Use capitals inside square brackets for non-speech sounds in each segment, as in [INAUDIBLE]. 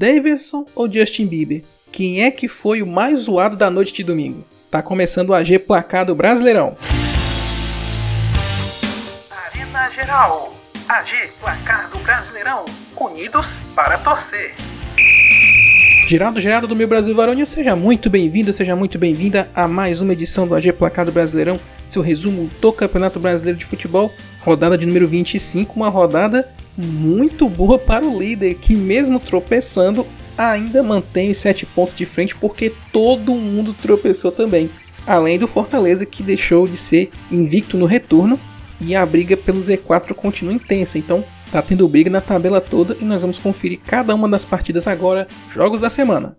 Davidson ou Justin Bieber? Quem é que foi o mais zoado da noite de domingo? Tá começando o AG Placado Brasileirão. Arena Geral. AG Placado Brasileirão. Unidos para torcer. Girado, girado do meu Brasil Varônio, seja muito bem-vindo, seja muito bem-vinda a mais uma edição do AG Placado Brasileirão, seu resumo do Campeonato Brasileiro de Futebol, rodada de número 25, uma rodada muito boa para o líder, que mesmo tropeçando, ainda mantém os 7 pontos de frente porque todo mundo tropeçou também. Além do Fortaleza que deixou de ser invicto no retorno e a briga pelo Z4 continua intensa. Então tá tendo briga na tabela toda e nós vamos conferir cada uma das partidas agora, jogos da semana.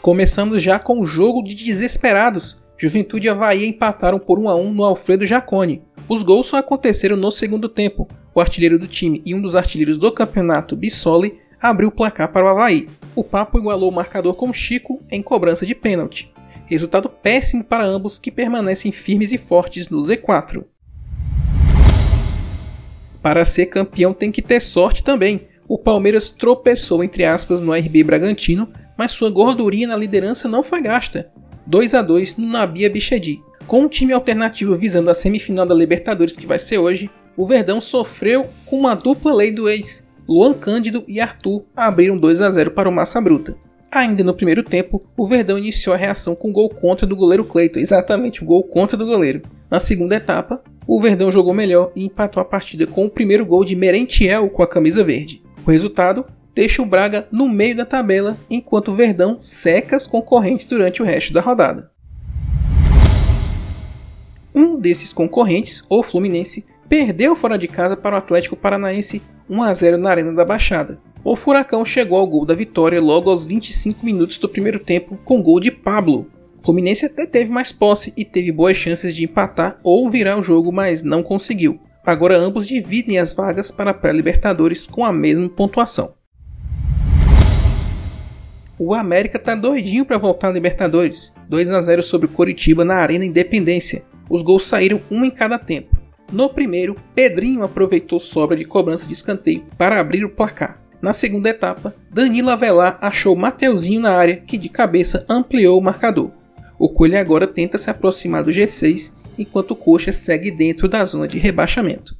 Começamos já com o jogo de desesperados. Juventude e Havaí empataram por 1 a 1 no Alfredo Jacone. Os gols só aconteceram no segundo tempo. O artilheiro do time e um dos artilheiros do campeonato, Bissoli, abriu o placar para o Havaí. O Papo igualou o marcador com Chico em cobrança de pênalti. Resultado péssimo para ambos que permanecem firmes e fortes no Z4. Para ser campeão tem que ter sorte também. O Palmeiras tropeçou entre aspas no RB Bragantino, mas sua gordurinha na liderança não foi gasta. 2 a 2 no Nabia Bichedi. Com um time alternativo visando a semifinal da Libertadores que vai ser hoje, o Verdão sofreu com uma dupla lei do ex. Luan Cândido e Arthur abriram 2 a 0 para o Massa Bruta. Ainda no primeiro tempo, o Verdão iniciou a reação com gol contra do goleiro Cleiton, exatamente, o gol contra do goleiro. Na segunda etapa, o Verdão jogou melhor e empatou a partida com o primeiro gol de Merentiel com a camisa verde. O resultado deixa o Braga no meio da tabela, enquanto o Verdão seca os concorrentes durante o resto da rodada. Um desses concorrentes, o Fluminense, perdeu fora de casa para o Atlético Paranaense 1 a 0 na Arena da Baixada. O Furacão chegou ao gol da vitória logo aos 25 minutos do primeiro tempo com gol de Pablo. Fluminense até teve mais posse e teve boas chances de empatar ou virar o jogo, mas não conseguiu. Agora ambos dividem as vagas para a pré-Libertadores com a mesma pontuação. O América tá doidinho para voltar à Libertadores. 2 a 0 sobre o Coritiba na Arena Independência. Os gols saíram um em cada tempo. No primeiro, Pedrinho aproveitou sobra de cobrança de escanteio para abrir o placar. Na segunda etapa, Danilo Avelar achou Mateuzinho na área que de cabeça ampliou o marcador. O Coelho agora tenta se aproximar do G6 enquanto o Coxa segue dentro da zona de rebaixamento.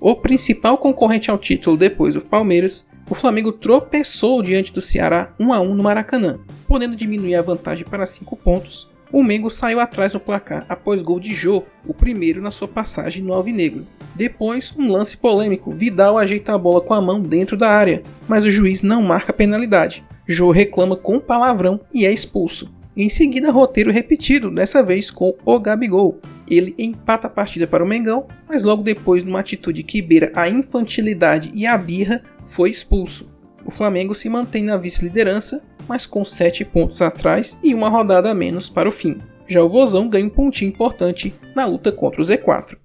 O principal concorrente ao título depois do Palmeiras, o Flamengo tropeçou diante do Ceará 1 a 1 no Maracanã, podendo diminuir a vantagem para 5 pontos o Mengo saiu atrás no placar após gol de Jô, o primeiro na sua passagem no Alvinegro. Depois, um lance polêmico, Vidal ajeita a bola com a mão dentro da área, mas o juiz não marca penalidade. Jô reclama com palavrão e é expulso. Em seguida, roteiro repetido, dessa vez com o Gabigol. Ele empata a partida para o Mengão, mas logo depois, numa atitude que beira a infantilidade e a birra, foi expulso. O Flamengo se mantém na vice-liderança mas com 7 pontos atrás e uma rodada a menos para o fim. Já o Vozão ganha um pontinho importante na luta contra o Z4.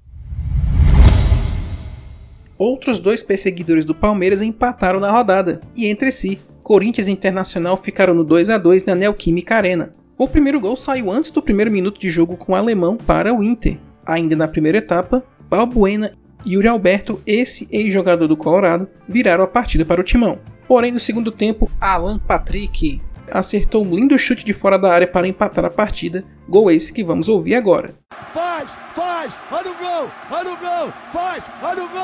Outros dois perseguidores do Palmeiras empataram na rodada, e entre si, Corinthians e Internacional ficaram no 2 a 2 na Neoquímica Arena. O primeiro gol saiu antes do primeiro minuto de jogo com o alemão para o Inter. Ainda na primeira etapa, Balbuena e Yuri Alberto, esse ex-jogador do Colorado, viraram a partida para o timão. Porém, no segundo tempo, Alan Patrick acertou um lindo chute de fora da área para empatar a partida, gol esse que vamos ouvir agora. Faz, faz, olha o gol, olha o gol, faz, olha o gol!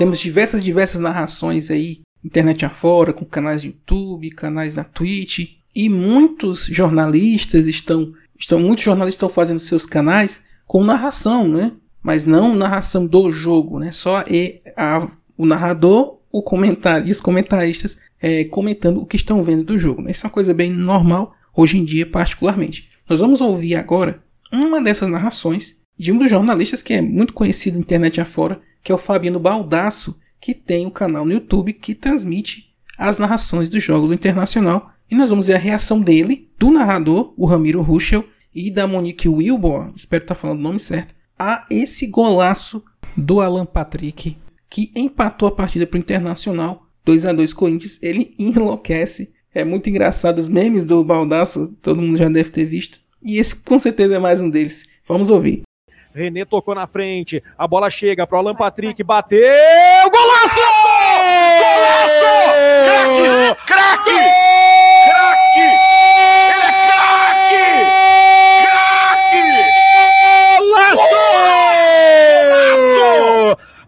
Temos diversas, diversas narrações aí, internet afora, com canais de YouTube, canais na Twitch, e muitos jornalistas estão estão muitos jornalistas estão fazendo seus canais com narração, né? Mas não narração do jogo, né? Só e a, o narrador, o comentário e os comentaristas é, comentando o que estão vendo do jogo. Né? Isso é uma coisa bem normal hoje em dia, particularmente. Nós vamos ouvir agora uma dessas narrações de um dos jornalistas que é muito conhecido na internet afora, que é o Fabiano Baldasso, que tem um canal no YouTube que transmite as narrações dos jogos do Internacional. E nós vamos ver a reação dele, do narrador, o Ramiro Ruschel, e da Monique Wilbor, espero estar falando o nome certo, a esse golaço do Alan Patrick, que empatou a partida para o Internacional, 2 a 2 Corinthians. Ele [LAUGHS] enlouquece. É muito engraçado os memes do Baldaço, todo mundo já deve ter visto. E esse com certeza é mais um deles. Vamos ouvir. René tocou na frente, a bola chega para o Alan Patrick, bateu, golaço! Golaço! Craque! Craque! Craque! Ele é craque! Golaço!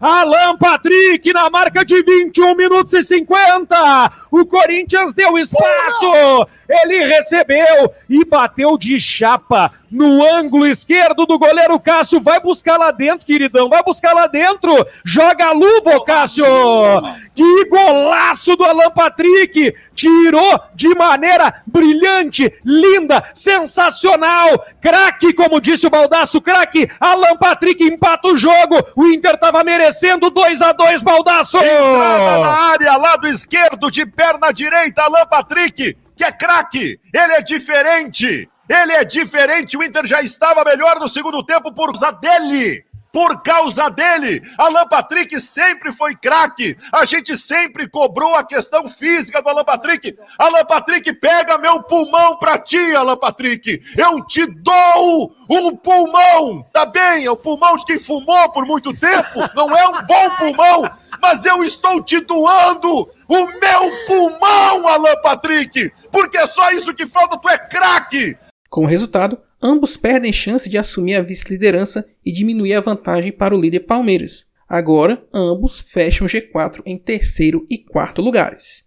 Alan Patrick na marca de 21 minutos e 50. O Corinthians deu espaço. Ele recebeu e bateu de chapa no ângulo esquerdo do goleiro Cássio. Vai buscar lá dentro, queridão. Vai buscar lá dentro. Joga a luva, Cássio. Que golaço do Alan Patrick. Tirou de maneira brilhante, linda, sensacional. Craque, como disse o Baldaço, craque. Alan Patrick empata o jogo. O Inter tava merecendo 2 a 2 Baldaço. Entrada na área, lado esquerdo, de perna direita, Alan Patrick, que é craque. Ele é diferente. Ele é diferente. O Inter já estava melhor no segundo tempo por causa dele. Por causa dele, Alan Patrick sempre foi craque. A gente sempre cobrou a questão física do Alan Patrick. Alan Patrick, pega meu pulmão pra ti, Alan Patrick. Eu te dou um pulmão. Tá bem, é o pulmão de quem fumou por muito tempo. Não é um bom pulmão, mas eu estou te doando o meu pulmão, Alan Patrick. Porque é só isso que falta, tu é craque. Com o resultado, ambos perdem chance de assumir a vice-liderança e diminuir a vantagem para o líder Palmeiras. Agora, ambos fecham o G4 em terceiro e quarto lugares.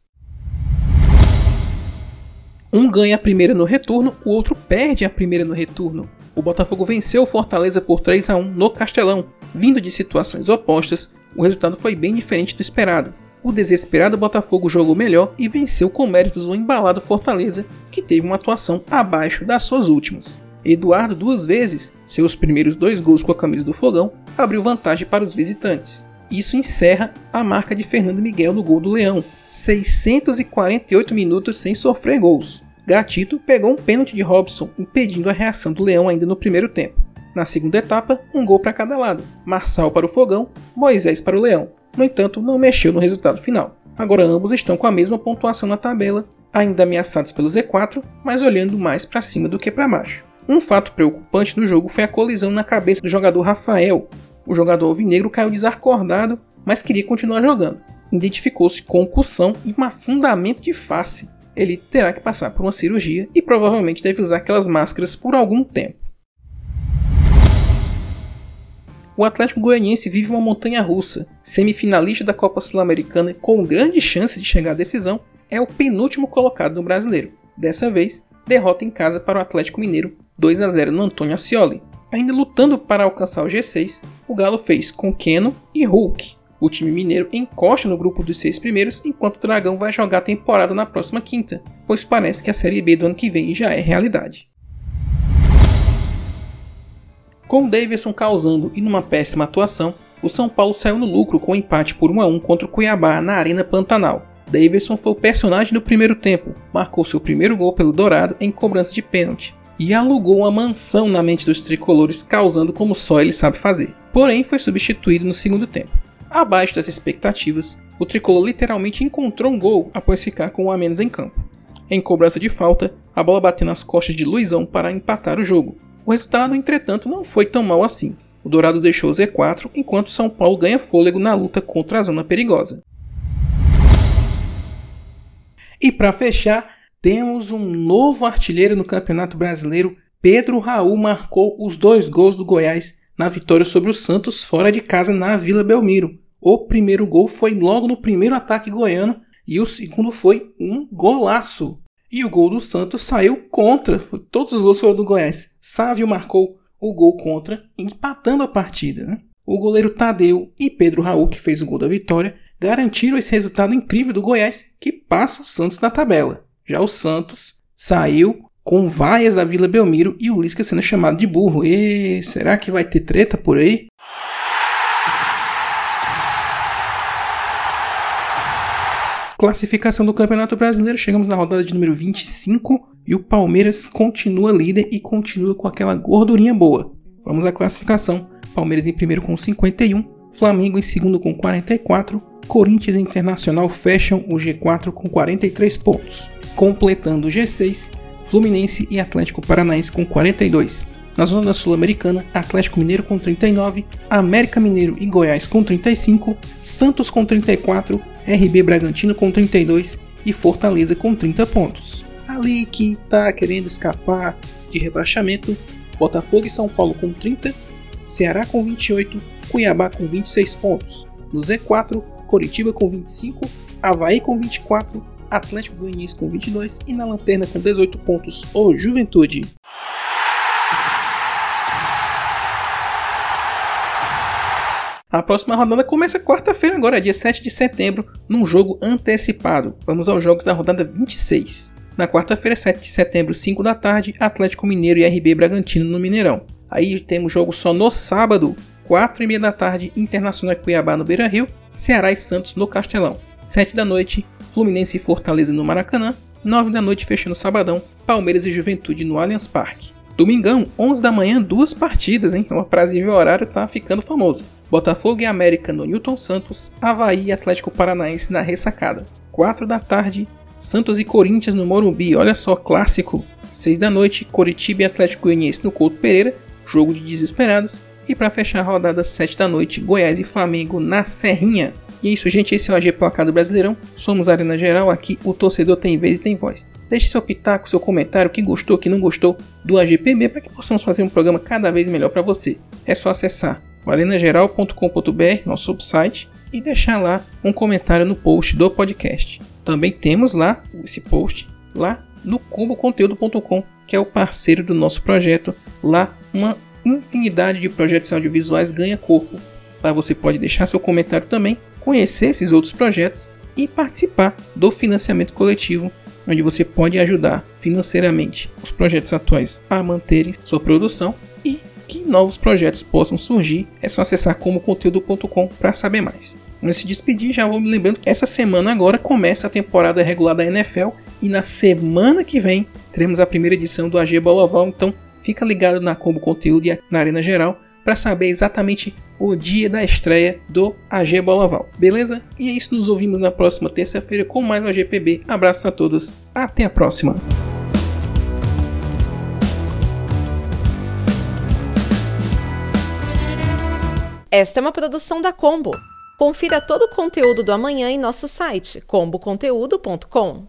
Um ganha a primeira no retorno, o outro perde a primeira no retorno. O Botafogo venceu o Fortaleza por 3 a 1 no Castelão. Vindo de situações opostas, o resultado foi bem diferente do esperado. O desesperado Botafogo jogou melhor e venceu com méritos o embalado Fortaleza, que teve uma atuação abaixo das suas últimas. Eduardo, duas vezes, seus primeiros dois gols com a camisa do Fogão, abriu vantagem para os visitantes. Isso encerra a marca de Fernando Miguel no gol do Leão, 648 minutos sem sofrer gols. Gatito pegou um pênalti de Robson, impedindo a reação do Leão ainda no primeiro tempo. Na segunda etapa, um gol para cada lado: Marçal para o Fogão, Moisés para o Leão. No entanto, não mexeu no resultado final. Agora ambos estão com a mesma pontuação na tabela, ainda ameaçados pelo Z4, mas olhando mais para cima do que para baixo. Um fato preocupante no jogo foi a colisão na cabeça do jogador Rafael. O jogador alvinegro caiu desacordado, mas queria continuar jogando. Identificou-se concussão e um afundamento de face. Ele terá que passar por uma cirurgia e provavelmente deve usar aquelas máscaras por algum tempo. O Atlético Goianiense vive uma montanha russa. Semifinalista da Copa Sul-Americana com grande chance de chegar à decisão, é o penúltimo colocado no brasileiro. Dessa vez, derrota em casa para o Atlético Mineiro 2 a 0 no Antônio Ascioli. Ainda lutando para alcançar o G6, o Galo fez com Keno e Hulk. O time mineiro encosta no grupo dos seis primeiros, enquanto o Dragão vai jogar a temporada na próxima quinta, pois parece que a Série B do ano que vem já é realidade. Com Davidson causando e numa péssima atuação, o São Paulo saiu no lucro com um empate por 1 a 1 contra o Cuiabá na Arena Pantanal. Davidson foi o personagem do primeiro tempo, marcou seu primeiro gol pelo Dourado em cobrança de pênalti e alugou uma mansão na mente dos tricolores, causando como só ele sabe fazer. Porém, foi substituído no segundo tempo. Abaixo das expectativas, o tricolor literalmente encontrou um gol após ficar com um a menos em campo. Em cobrança de falta, a bola bateu nas costas de Luizão para empatar o jogo. O resultado, entretanto, não foi tão mal assim. O Dourado deixou o Z4, enquanto São Paulo ganha fôlego na luta contra a zona perigosa. E para fechar, temos um novo artilheiro no Campeonato Brasileiro. Pedro Raul marcou os dois gols do Goiás na vitória sobre o Santos fora de casa na Vila Belmiro. O primeiro gol foi logo no primeiro ataque goiano e o segundo foi um golaço. E o gol do Santos saiu contra. Todos os gols foram do Goiás. Sávio marcou o gol contra, empatando a partida. Né? O goleiro Tadeu e Pedro Raul, que fez o gol da vitória, garantiram esse resultado incrível do Goiás, que passa o Santos na tabela. Já o Santos saiu com vaias da Vila Belmiro e o Lisca sendo chamado de burro. E será que vai ter treta por aí? Classificação do Campeonato Brasileiro, chegamos na rodada de número 25 e o Palmeiras continua líder e continua com aquela gordurinha boa. Vamos à classificação. Palmeiras em primeiro com 51, Flamengo em segundo com 44, Corinthians e Internacional fecham o G4 com 43 pontos. Completando o G6, Fluminense e Atlético Paranaense com 42. Na zona Sul-Americana, Atlético Mineiro com 39, América Mineiro e Goiás com 35, Santos com 34, RB Bragantino com 32 e Fortaleza com 30 pontos. Ali que tá querendo escapar de rebaixamento, Botafogo e São Paulo com 30, Ceará com 28, Cuiabá com 26 pontos. No Z4, Coritiba com 25, Havaí com 24, Atlético Goianiense com 22 e na lanterna com 18 pontos o Juventude. A próxima rodada começa quarta-feira, agora, dia 7 de setembro, num jogo antecipado. Vamos aos jogos da rodada 26. Na quarta-feira, 7 de setembro, 5 da tarde, Atlético Mineiro e RB Bragantino no Mineirão. Aí temos jogo só no sábado, 4 e meia da tarde, Internacional Cuiabá no Beira Rio, Ceará e Santos no Castelão. 7 da noite, Fluminense e Fortaleza no Maracanã. 9 da noite, fechando sabadão, Palmeiras e Juventude no Allianz Parque. Domingão, 11 da manhã, duas partidas, hein? O aprazível horário tá ficando famoso. Botafogo e América no Newton Santos, Havaí e Atlético Paranaense na ressacada. 4 da tarde, Santos e Corinthians no Morumbi, olha só, clássico. 6 da noite, Coritiba e Atlético Goianiense no Couto Pereira, jogo de desesperados. E para fechar a rodada, 7 da noite, Goiás e Flamengo na Serrinha. E é isso, gente. Esse é o AG Placado Brasileirão. Somos Arena Geral. Aqui o torcedor tem vez e tem voz. Deixe seu pitaco, seu comentário, que gostou, que não gostou do AGPB, para que possamos fazer um programa cada vez melhor para você. É só acessar arenageral.com.br, nosso site, e deixar lá um comentário no post do podcast. Também temos lá esse post lá no cuboconteúdo.com, que é o parceiro do nosso projeto. Lá uma infinidade de projetos audiovisuais ganha corpo. Lá você pode deixar seu comentário também, conhecer esses outros projetos e participar do financiamento coletivo, onde você pode ajudar financeiramente os projetos atuais a manterem sua produção e que novos projetos possam surgir. É só acessar comoconteúdo.com para saber mais. Antes de despedir, já vou me lembrando que essa semana agora começa a temporada regular da NFL e na semana que vem teremos a primeira edição do AG Boloval, então fica ligado na Combo Conteúdo e na Arena Geral para saber exatamente o dia da estreia do AG Boloval, beleza? E é isso, nos ouvimos na próxima terça-feira com mais um AGPB. Abraço a todos, até a próxima! Esta é uma produção da Combo. Confira todo o conteúdo do amanhã em nosso site comboconteúdo.com.